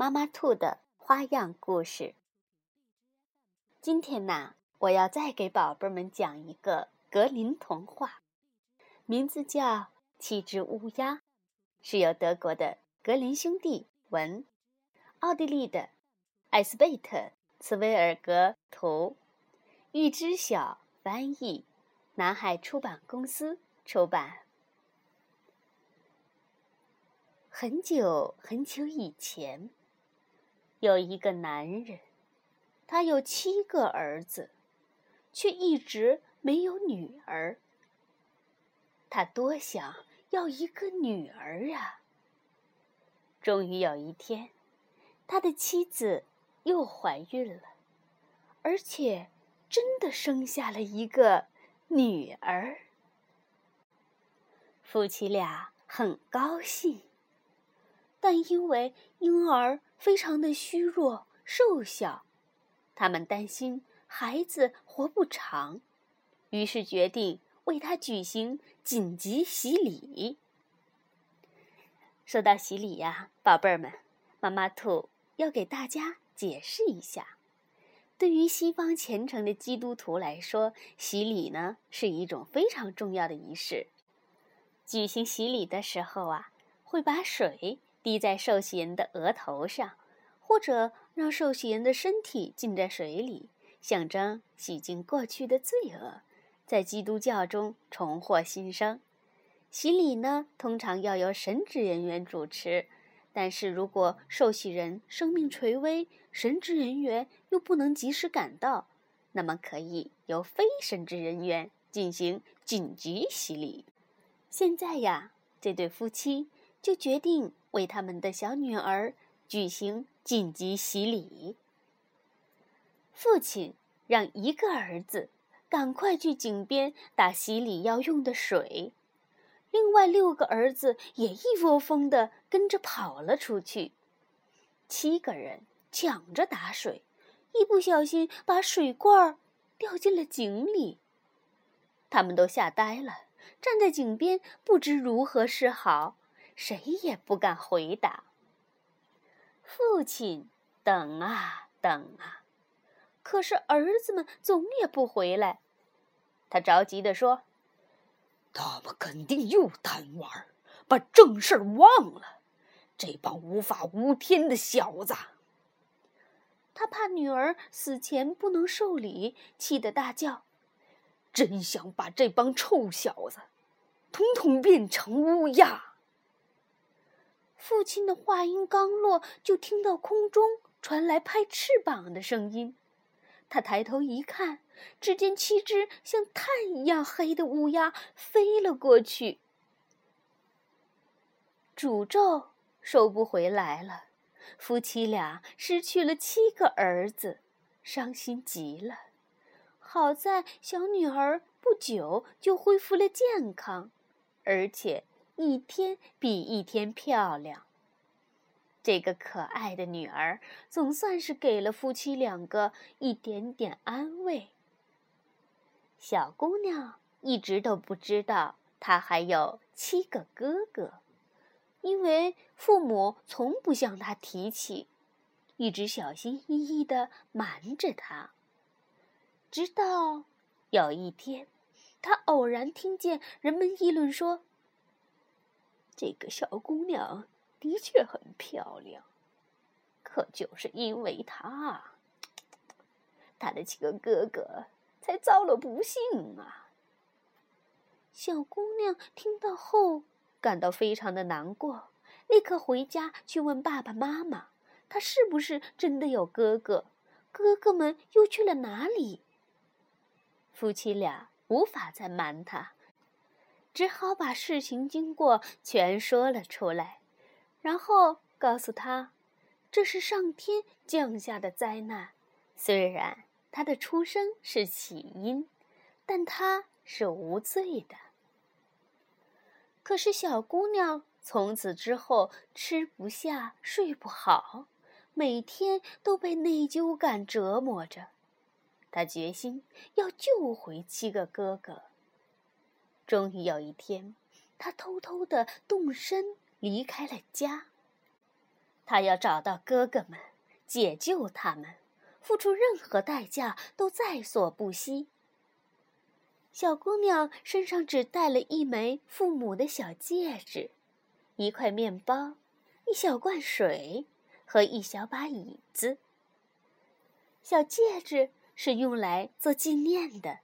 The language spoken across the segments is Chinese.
妈妈兔的花样故事。今天呢，我要再给宝贝们讲一个格林童话，名字叫《七只乌鸦》，是由德国的格林兄弟文，奥地利的艾斯贝特·茨威尔格图，玉知晓翻译，南海出版公司出版。很久很久以前。有一个男人，他有七个儿子，却一直没有女儿。他多想要一个女儿啊！终于有一天，他的妻子又怀孕了，而且真的生下了一个女儿。夫妻俩很高兴。但因为婴儿非常的虚弱瘦小，他们担心孩子活不长，于是决定为他举行紧急洗礼。说到洗礼呀，宝贝儿们，妈妈兔要给大家解释一下：对于西方虔诚的基督徒来说，洗礼呢是一种非常重要的仪式。举行洗礼的时候啊，会把水。滴在受洗人的额头上，或者让受洗人的身体浸在水里，象征洗净过去的罪恶，在基督教中重获新生。洗礼呢，通常要由神职人员主持，但是如果受洗人生命垂危，神职人员又不能及时赶到，那么可以由非神职人员进行紧急洗礼。现在呀，这对夫妻就决定。为他们的小女儿举行紧急洗礼。父亲让一个儿子赶快去井边打洗礼要用的水，另外六个儿子也一窝蜂的跟着跑了出去。七个人抢着打水，一不小心把水罐儿掉进了井里。他们都吓呆了，站在井边不知如何是好。谁也不敢回答。父亲等啊等啊，可是儿子们总也不回来。他着急地说：“他们肯定又贪玩，把正事儿忘了。这帮无法无天的小子！”他怕女儿死前不能受礼，气得大叫：“真想把这帮臭小子，统统变成乌鸦！”父亲的话音刚落，就听到空中传来拍翅膀的声音。他抬头一看，只见七只像炭一样黑的乌鸦飞了过去。诅咒收不回来了，夫妻俩失去了七个儿子，伤心极了。好在小女儿不久就恢复了健康，而且。一天比一天漂亮。这个可爱的女儿总算是给了夫妻两个一点点安慰。小姑娘一直都不知道她还有七个哥哥，因为父母从不向她提起，一直小心翼翼的瞒着她。直到有一天，她偶然听见人们议论说。这个小姑娘的确很漂亮，可就是因为她，她的几个哥哥才遭了不幸啊！小姑娘听到后感到非常的难过，立刻回家去问爸爸妈妈：“她是不是真的有哥哥？哥哥们又去了哪里？”夫妻俩无法再瞒她。只好把事情经过全说了出来，然后告诉他，这是上天降下的灾难。虽然他的出生是起因，但他是无罪的。可是小姑娘从此之后吃不下、睡不好，每天都被内疚感折磨着。她决心要救回七个哥哥。终于有一天，她偷偷的动身离开了家。她要找到哥哥们，解救他们。付出任何代价都在所不惜。小姑娘身上只带了一枚父母的小戒指，一块面包，一小罐水和一小把椅子。小戒指是用来做纪念的，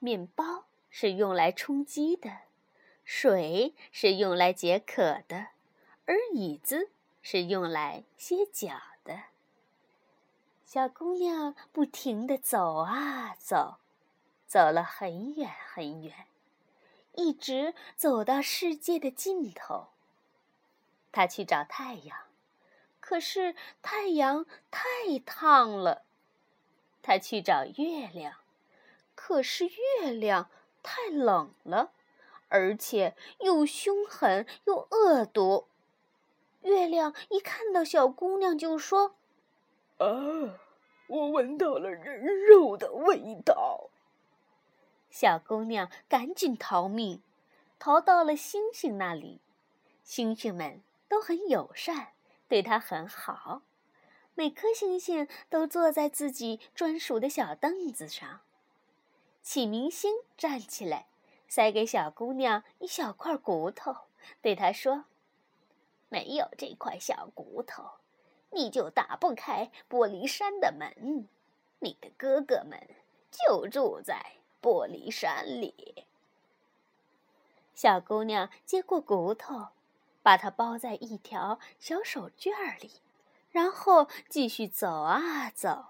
面包是用来充饥的，水是用来解渴的，而椅子是用来歇脚的。小姑娘不停地走啊走，走了很远很远，一直走到世界的尽头。她去找太阳，可是太阳太烫了。她去找月亮，可是月亮太冷了，而且又凶狠又恶毒。月亮一看到小姑娘，就说：“啊。”我闻到了人肉的味道。小姑娘赶紧逃命，逃到了星星那里。星星们都很友善，对她很好。每颗星星都坐在自己专属的小凳子上。启明星站起来，塞给小姑娘一小块骨头，对她说：“没有这块小骨头。”你就打不开玻璃山的门，你的哥哥们就住在玻璃山里。小姑娘接过骨头，把它包在一条小手绢里，然后继续走啊走，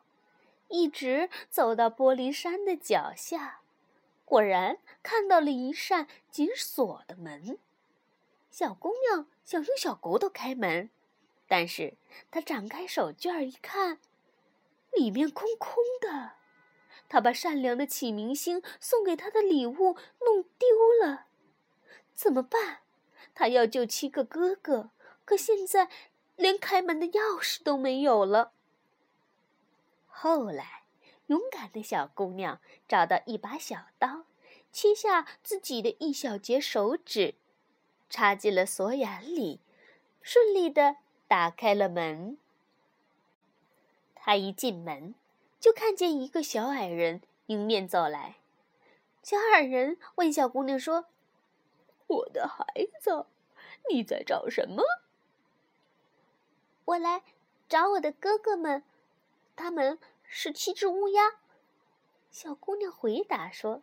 一直走到玻璃山的脚下，果然看到了一扇紧锁的门。小姑娘想用小骨头开门。但是她展开手绢一看，里面空空的。他把善良的启明星送给他的礼物弄丢了，怎么办？他要救七个哥哥，可现在连开门的钥匙都没有了。后来，勇敢的小姑娘找到一把小刀，切下自己的一小截手指，插进了锁眼里，顺利的。打开了门，他一进门，就看见一个小矮人迎面走来。小矮人问小姑娘说：“我的孩子，你在找什么？”“我来找我的哥哥们，他们是七只乌鸦。”小姑娘回答说。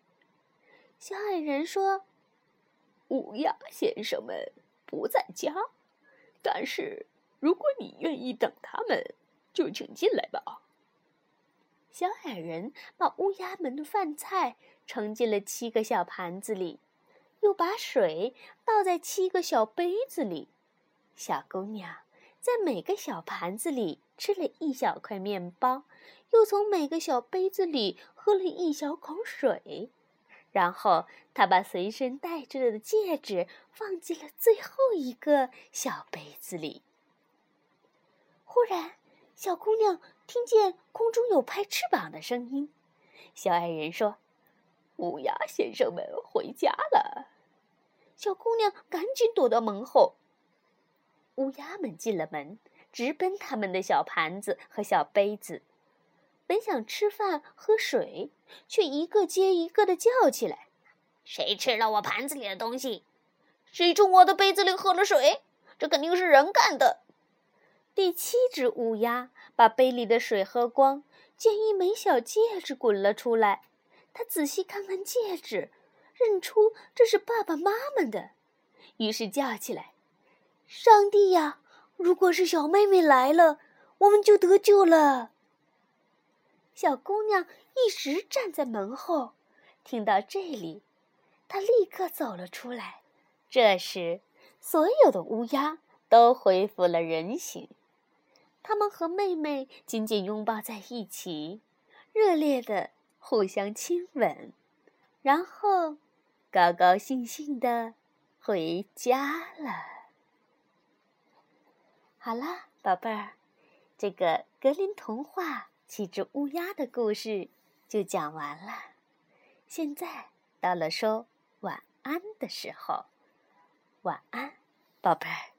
小矮人说：“乌鸦先生们不在家，但是……”如果你愿意等他们，就请进来吧。小矮人把乌鸦们的饭菜盛进了七个小盘子里，又把水倒在七个小杯子里。小姑娘在每个小盘子里吃了一小块面包，又从每个小杯子里喝了一小口水，然后他把随身带着的戒指放进了最后一个小杯子里。忽然，小姑娘听见空中有拍翅膀的声音。小矮人说：“乌鸦先生们回家了。”小姑娘赶紧躲到门后。乌鸦们进了门，直奔他们的小盘子和小杯子，本想吃饭喝水，却一个接一个的叫起来：“谁吃了我盘子里的东西？谁从我的杯子里喝了水？这肯定是人干的！”第七只乌鸦把杯里的水喝光，见一枚小戒指滚了出来。他仔细看看戒指，认出这是爸爸妈妈的，于是叫起来：“上帝呀！如果是小妹妹来了，我们就得救了。”小姑娘一直站在门后，听到这里，她立刻走了出来。这时，所有的乌鸦都恢复了人形。他们和妹妹紧紧拥抱在一起，热烈的互相亲吻，然后高高兴兴的回家了。好了，宝贝儿，这个格林童话《七只乌鸦》的故事就讲完了。现在到了说晚安的时候，晚安，宝贝儿。